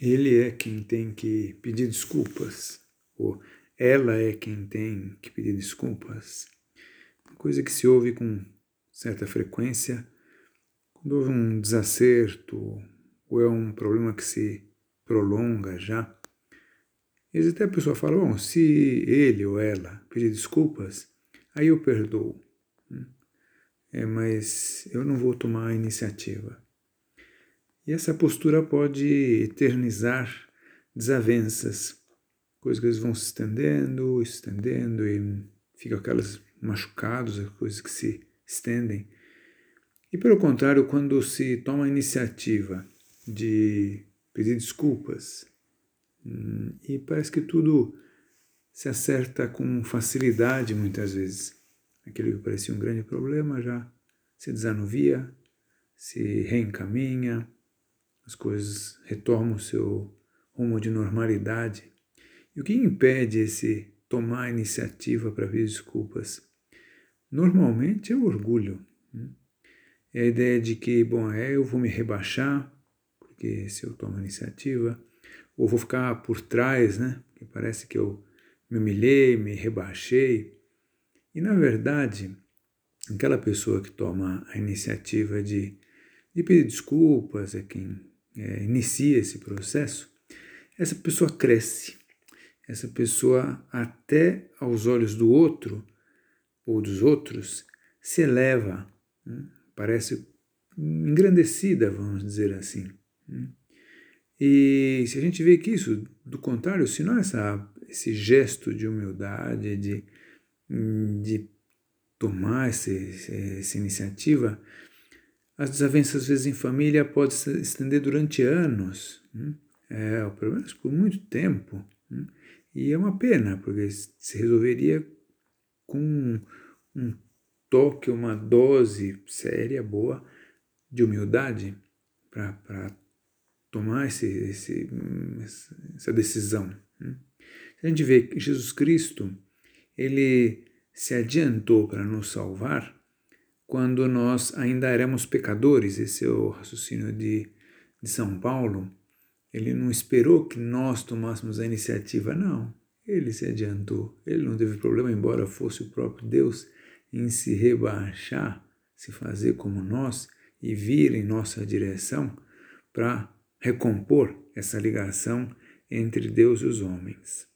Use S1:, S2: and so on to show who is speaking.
S1: ele é quem tem que pedir desculpas, ou ela é quem tem que pedir desculpas. Coisa que se ouve com certa frequência quando houve um desacerto ou é um problema que se prolonga já. E até a pessoa fala, bom, se ele ou ela pedir desculpas, aí eu perdoo. É, mas eu não vou tomar a iniciativa. E essa postura pode eternizar desavenças, coisas que vão se estendendo, estendendo, e ficam aquelas machucados, coisas que se estendem. E pelo contrário, quando se toma a iniciativa de pedir desculpas, hum, e parece que tudo se acerta com facilidade muitas vezes. Aquilo que parecia um grande problema já se desanuvia, se reencaminha, as coisas retomam o seu rumo de normalidade. E o que impede esse tomar iniciativa para pedir desculpas? Normalmente é o orgulho. Né? É a ideia de que, bom, é, eu vou me rebaixar, porque se eu tomo iniciativa, ou vou ficar por trás, né? Porque parece que eu me humilhei, me rebaixei. E na verdade, aquela pessoa que toma a iniciativa de, de pedir desculpas, é quem é, inicia esse processo, essa pessoa cresce. Essa pessoa, até aos olhos do outro ou dos outros, se eleva, né? parece engrandecida, vamos dizer assim. Né? E se a gente vê que isso, do contrário, se não é essa, esse gesto de humildade, de, de tomar esse, essa iniciativa, as desavenças, às vezes, em família podem se estender durante anos, né? é, pelo menos por muito tempo. Né? E é uma pena, porque se resolveria com um toque, uma dose séria, boa, de humildade para tomar esse, esse, essa decisão. Né? A gente vê que Jesus Cristo, ele se adiantou para nos salvar quando nós ainda éramos pecadores. Esse é o raciocínio de, de São Paulo. Ele não esperou que nós tomássemos a iniciativa, não. Ele se adiantou. Ele não teve problema, embora fosse o próprio Deus, em se rebaixar, se fazer como nós e vir em nossa direção para recompor essa ligação entre Deus e os homens.